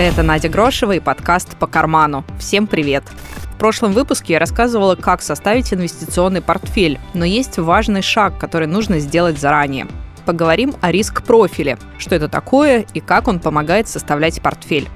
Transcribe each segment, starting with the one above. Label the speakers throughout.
Speaker 1: Это Надя Грошева и подкаст «По карману». Всем привет! В прошлом выпуске я рассказывала, как составить инвестиционный портфель, но есть важный шаг, который нужно сделать заранее. Поговорим о риск-профиле, что это такое и как он помогает составлять портфель.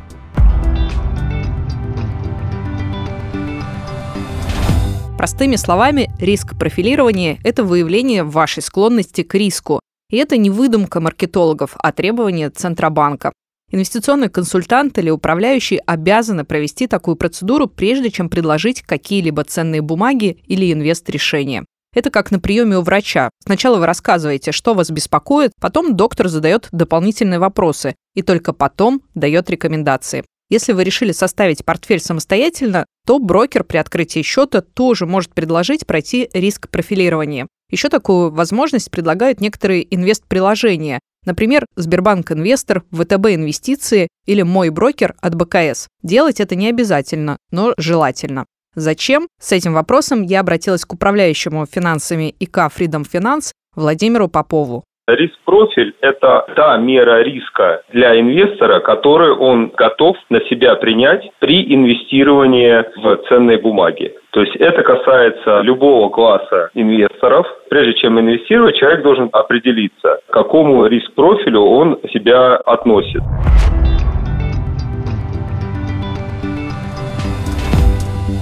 Speaker 1: Простыми словами, риск профилирования – это выявление вашей склонности к риску. И это не выдумка маркетологов, а требование Центробанка. Инвестиционный консультант или управляющий обязаны провести такую процедуру, прежде чем предложить какие-либо ценные бумаги или инвест-решения. Это как на приеме у врача. Сначала вы рассказываете, что вас беспокоит, потом доктор задает дополнительные вопросы и только потом дает рекомендации. Если вы решили составить портфель самостоятельно, то брокер при открытии счета тоже может предложить пройти риск профилирования. Еще такую возможность предлагают некоторые инвест-приложения, Например, Сбербанк Инвестор, ВТБ Инвестиции или Мой брокер от БКС. Делать это не обязательно, но желательно. Зачем? С этим вопросом я обратилась к управляющему финансами ИК Freedom Finance Владимиру Попову.
Speaker 2: Риск-профиль – это та мера риска для инвестора, которую он готов на себя принять при инвестировании в ценные бумаги. То есть это касается любого класса инвесторов. Прежде чем инвестировать, человек должен определиться, к какому риск-профилю он себя относит.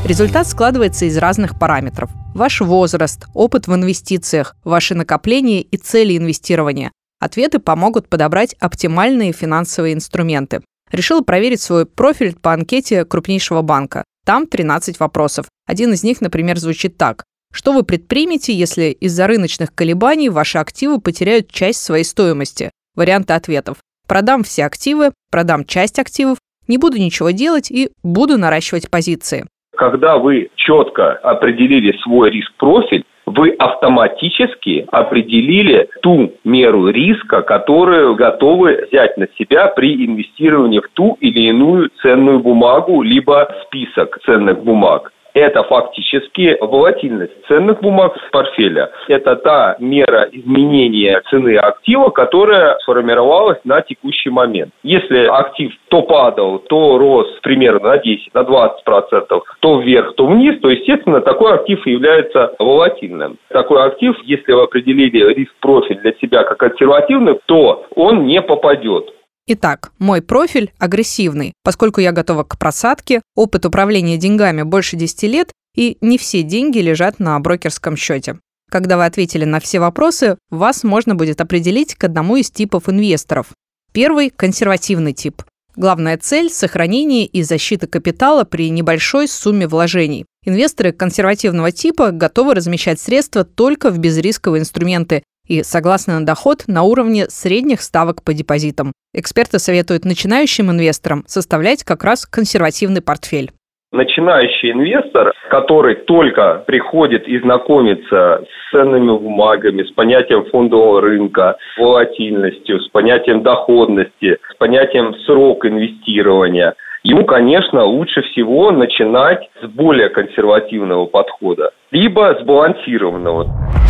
Speaker 1: Результат складывается из разных параметров. Ваш возраст, опыт в инвестициях, ваши накопления и цели инвестирования. Ответы помогут подобрать оптимальные финансовые инструменты. Решила проверить свой профиль по анкете крупнейшего банка. Там 13 вопросов. Один из них, например, звучит так. Что вы предпримете, если из-за рыночных колебаний ваши активы потеряют часть своей стоимости? Варианты ответов. Продам все активы, продам часть активов, не буду ничего делать и буду наращивать позиции.
Speaker 2: Когда вы четко определили свой риск-профиль, вы автоматически определили ту меру риска, которую готовы взять на себя при инвестировании в ту или иную ценную бумагу, либо список ценных бумаг это фактически волатильность ценных бумаг портфеля. Это та мера изменения цены актива, которая сформировалась на текущий момент. Если актив то падал, то рос примерно на 10, на 20 процентов, то вверх, то вниз, то, естественно, такой актив является волатильным. Такой актив, если вы определили риск-профиль для себя как консервативный, то он не попадет
Speaker 1: Итак, мой профиль агрессивный, поскольку я готова к просадке, опыт управления деньгами больше 10 лет, и не все деньги лежат на брокерском счете. Когда вы ответили на все вопросы, вас можно будет определить к одному из типов инвесторов. Первый – консервативный тип. Главная цель – сохранение и защита капитала при небольшой сумме вложений. Инвесторы консервативного типа готовы размещать средства только в безрисковые инструменты и согласны на доход на уровне средних ставок по депозитам. Эксперты советуют начинающим инвесторам составлять как раз консервативный портфель.
Speaker 2: Начинающий инвестор, который только приходит и знакомится с ценными бумагами, с понятием фондового рынка, волатильностью, с понятием доходности, с понятием срок инвестирования, ему, конечно, лучше всего начинать с более консервативного подхода, либо сбалансированного.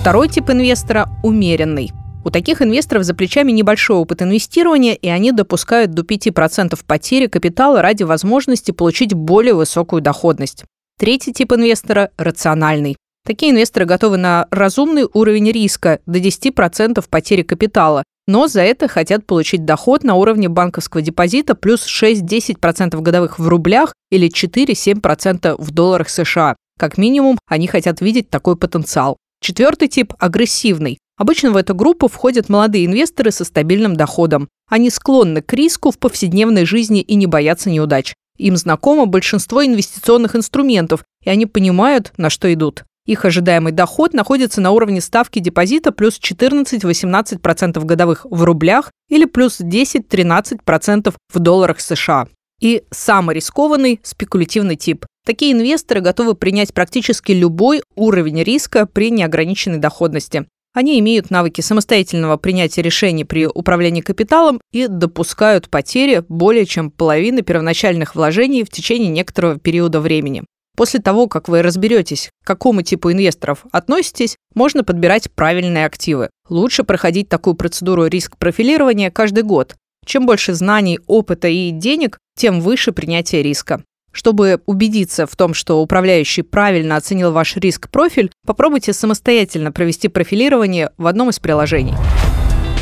Speaker 1: Второй тип инвестора – умеренный. У таких инвесторов за плечами небольшой опыт инвестирования, и они допускают до 5% потери капитала ради возможности получить более высокую доходность. Третий тип инвестора – рациональный. Такие инвесторы готовы на разумный уровень риска до 10% потери капитала, но за это хотят получить доход на уровне банковского депозита плюс 6-10% годовых в рублях или 4-7% в долларах США. Как минимум, они хотят видеть такой потенциал. Четвертый тип – агрессивный. Обычно в эту группу входят молодые инвесторы со стабильным доходом. Они склонны к риску в повседневной жизни и не боятся неудач. Им знакомо большинство инвестиционных инструментов, и они понимают, на что идут. Их ожидаемый доход находится на уровне ставки депозита плюс 14-18% годовых в рублях или плюс 10-13% в долларах США. И самый рискованный – спекулятивный тип. Такие инвесторы готовы принять практически любой уровень риска при неограниченной доходности. Они имеют навыки самостоятельного принятия решений при управлении капиталом и допускают потери более чем половины первоначальных вложений в течение некоторого периода времени. После того, как вы разберетесь, к какому типу инвесторов относитесь, можно подбирать правильные активы. Лучше проходить такую процедуру риск-профилирования каждый год. Чем больше знаний, опыта и денег, тем выше принятие риска. Чтобы убедиться в том, что управляющий правильно оценил ваш риск-профиль, попробуйте самостоятельно провести профилирование в одном из приложений.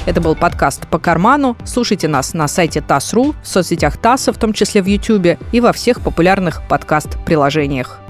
Speaker 1: Это был подкаст «По карману». Слушайте нас на сайте ТАСС.ру, в соцсетях ТАССа, в том числе в YouTube и во всех популярных подкаст-приложениях.